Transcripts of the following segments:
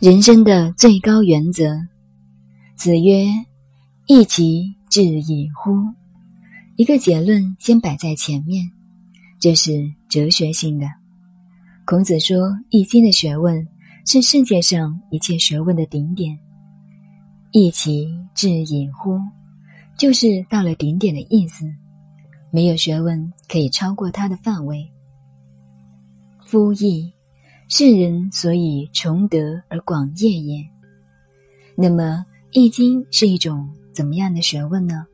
人生的最高原则。子曰：“易其至矣乎？”一个结论先摆在前面，这是哲学性的。孔子说，《易经》的学问是世界上一切学问的顶点。易其至矣乎？就是到了顶点的意思，没有学问可以超过它的范围。夫易。圣人所以崇德而广业也。那么，《易经》是一种怎么样的学问呢？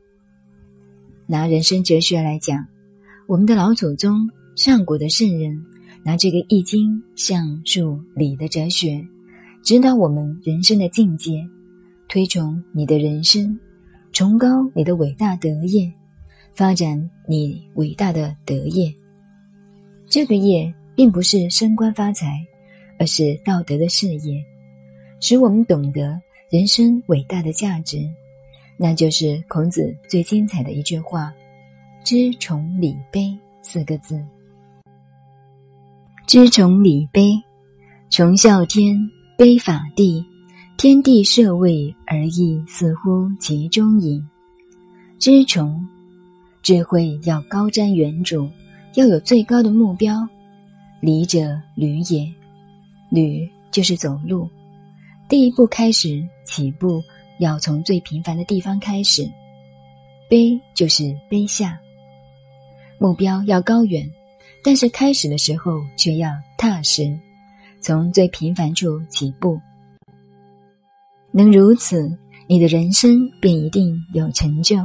拿人生哲学来讲，我们的老祖宗、上古的圣人拿这个《易经》象数理的哲学，指导我们人生的境界，推崇你的人生，崇高你的伟大德业，发展你伟大的德业。这个业。并不是升官发财，而是道德的事业，使我们懂得人生伟大的价值。那就是孔子最精彩的一句话：“知崇礼卑”四个字。知崇礼卑，崇孝天，卑法地，天地设位而义，似乎其中矣。知崇，智慧要高瞻远瞩，要有最高的目标。礼者，履也。履就是走路，第一步开始起步，要从最平凡的地方开始。卑就是卑下，目标要高远，但是开始的时候却要踏实，从最平凡处起步。能如此，你的人生便一定有成就。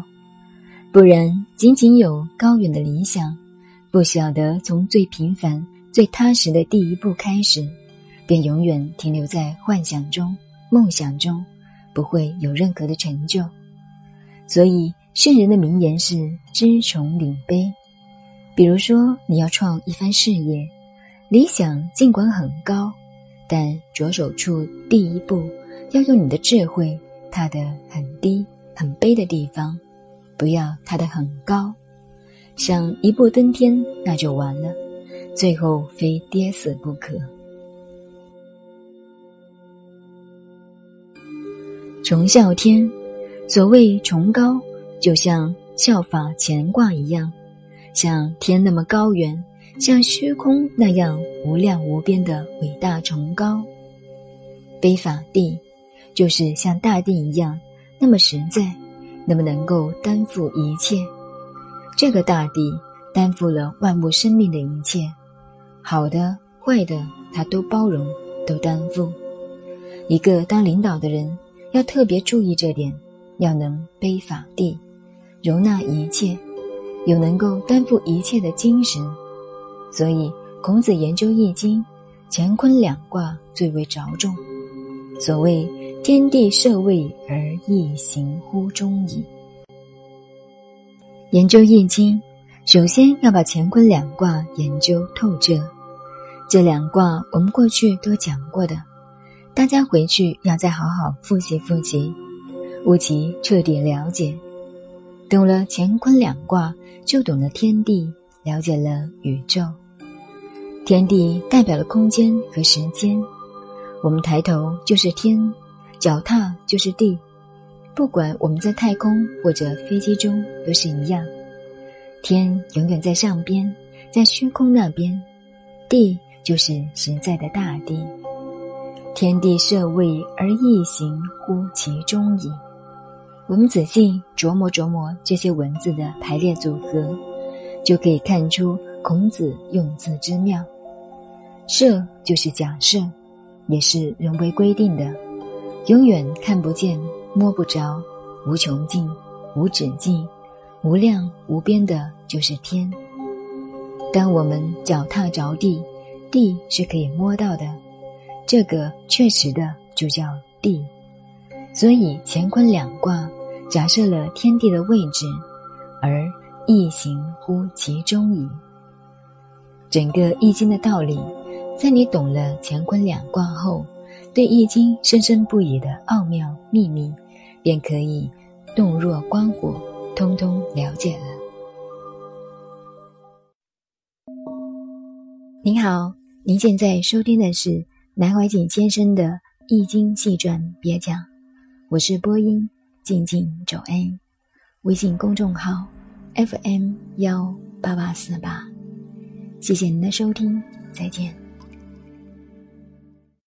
不然，仅仅有高远的理想，不晓得从最平凡。最踏实的第一步开始，便永远停留在幻想中、梦想中，不会有任何的成就。所以，圣人的名言是“知崇礼卑”。比如说，你要创一番事业，理想尽管很高，但着手处第一步要用你的智慧踏得很低、很卑的地方，不要踏得很高，想一步登天，那就完了。最后非跌死不可。崇孝天，所谓崇高，就像效法乾卦一样，像天那么高远，像虚空那样无量无边的伟大崇高。悲法地，就是像大地一样那么实在，那么能够担负一切。这个大地担负了万物生命的一切。好的、坏的，他都包容，都担负。一个当领导的人，要特别注意这点，要能背法地，容纳一切，有能够担负一切的精神。所以，孔子研究《易经》，乾坤两卦最为着重。所谓“天地设位而易行乎中矣”。研究《易经》。首先要把乾坤两卦研究透彻，这两卦我们过去都讲过的，大家回去要再好好复习复习，务其彻底了解。懂了乾坤两卦，就懂了天地，了解了宇宙。天地代表了空间和时间，我们抬头就是天，脚踏就是地，不管我们在太空或者飞机中都是一样。天永远在上边，在虚空那边，地就是实在的大地。天地设位而易行乎其中矣。我们仔细琢磨琢磨这些文字的排列组合，就可以看出孔子用字之妙。设就是假设，也是人为规定的，永远看不见、摸不着，无穷尽、无止境。无量无边的，就是天。当我们脚踏着地，地是可以摸到的，这个确实的就叫地。所以乾坤两卦假设了天地的位置，而易行乎其中矣。整个易经的道理，在你懂了乾坤两卦后，对易经深深不已的奥妙秘密，便可以洞若观火。通通了解了。您好，您现在收听的是南怀瑾先生的《易经细传别讲。我是播音静静九 A，微信公众号 FM 幺八八四八。谢谢您的收听，再见。